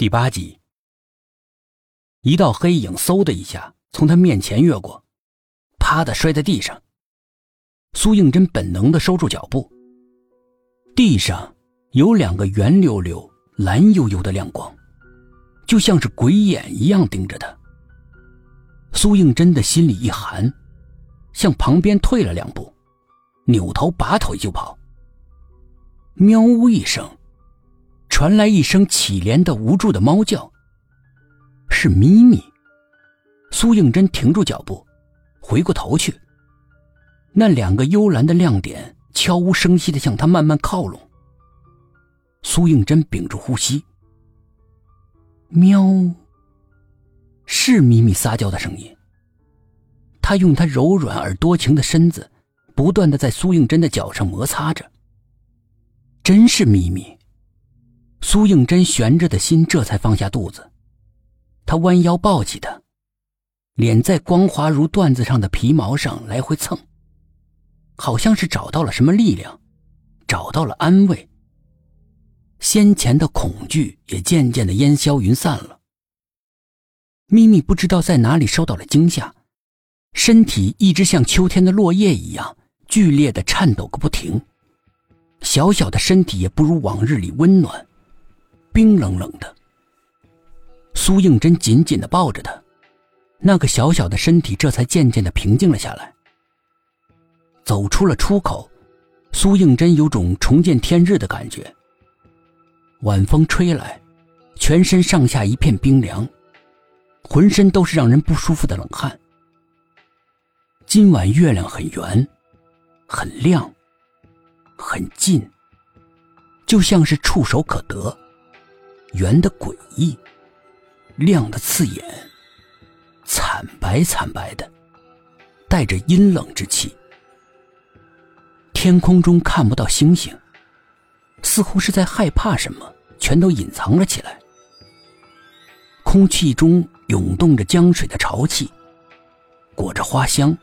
第八集，一道黑影嗖的一下从他面前越过，啪的摔在地上。苏应真本能的收住脚步。地上有两个圆溜溜、蓝幽幽的亮光，就像是鬼眼一样盯着他。苏应真的心里一寒，向旁边退了两步，扭头拔腿就跑。喵呜一声。传来一声凄怜的、无助的猫叫。是咪咪。苏应真停住脚步，回过头去。那两个幽蓝的亮点悄无声息的向他慢慢靠拢。苏应真屏住呼吸。喵，是咪咪撒娇的声音。他用他柔软而多情的身子，不断的在苏应真的脚上摩擦着。真是咪咪。苏应真悬着的心这才放下肚子，他弯腰抱起她，脸在光滑如缎子上的皮毛上来回蹭，好像是找到了什么力量，找到了安慰。先前的恐惧也渐渐的烟消云散了。咪咪不知道在哪里受到了惊吓，身体一直像秋天的落叶一样剧烈的颤抖个不停，小小的身体也不如往日里温暖。冰冷冷的，苏应真紧紧的抱着他，那个小小的身体这才渐渐的平静了下来。走出了出口，苏应真有种重见天日的感觉。晚风吹来，全身上下一片冰凉，浑身都是让人不舒服的冷汗。今晚月亮很圆，很亮，很近，就像是触手可得。圆的诡异，亮的刺眼，惨白惨白的，带着阴冷之气。天空中看不到星星，似乎是在害怕什么，全都隐藏了起来。空气中涌动着江水的潮气，裹着花香。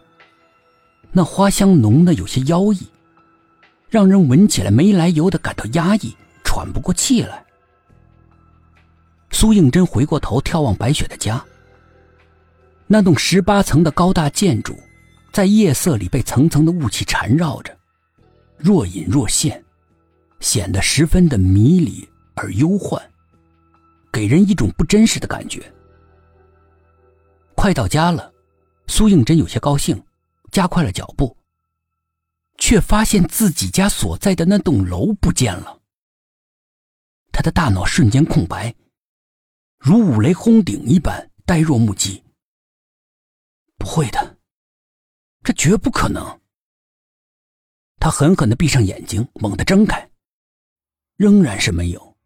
那花香浓的有些妖异，让人闻起来没来由的感到压抑，喘不过气来。苏应真回过头眺望白雪的家。那栋十八层的高大建筑，在夜色里被层层的雾气缠绕着，若隐若现，显得十分的迷离而忧患，给人一种不真实的感觉。快到家了，苏应真有些高兴，加快了脚步，却发现自己家所在的那栋楼不见了。他的大脑瞬间空白。如五雷轰顶一般，呆若木鸡。不会的，这绝不可能。他狠狠的闭上眼睛，猛地睁开，仍然是没有。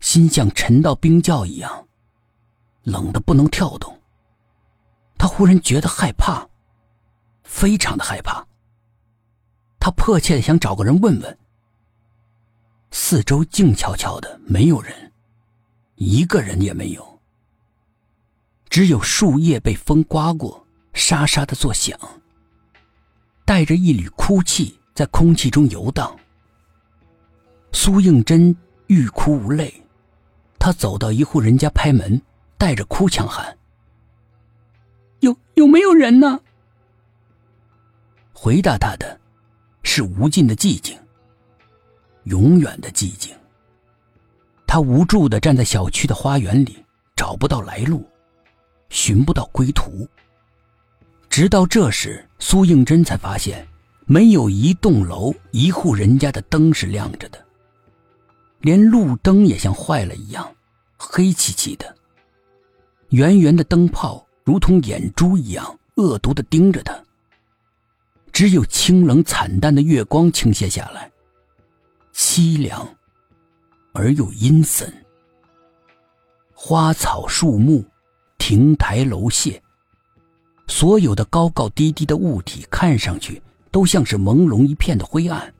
心像沉到冰窖一样，冷的不能跳动。他忽然觉得害怕，非常的害怕。他迫切的想找个人问问。四周静悄悄的，没有人。一个人也没有，只有树叶被风刮过，沙沙的作响，带着一缕哭泣在空气中游荡。苏应真欲哭无泪，他走到一户人家拍门，带着哭腔喊：“有有没有人呢？”回答他的，是无尽的寂静，永远的寂静。他无助的站在小区的花园里，找不到来路，寻不到归途。直到这时，苏应真才发现，没有一栋楼、一户人家的灯是亮着的，连路灯也像坏了一样，黑漆漆的。圆圆的灯泡如同眼珠一样恶毒的盯着他。只有清冷惨淡的月光倾泻下来，凄凉。而又阴森，花草树木、亭台楼榭，所有的高高低低的物体，看上去都像是朦胧一片的灰暗，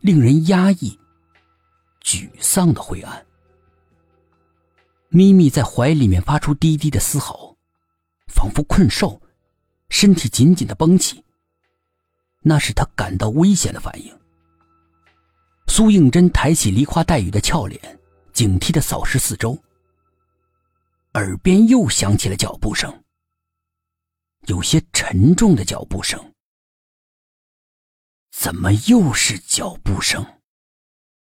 令人压抑、沮丧的灰暗。咪咪在怀里面发出低低的嘶吼，仿佛困兽，身体紧紧的绷起。那是他感到危险的反应。苏应真抬起梨花带雨的俏脸，警惕的扫视四周，耳边又响起了脚步声，有些沉重的脚步声。怎么又是脚步声？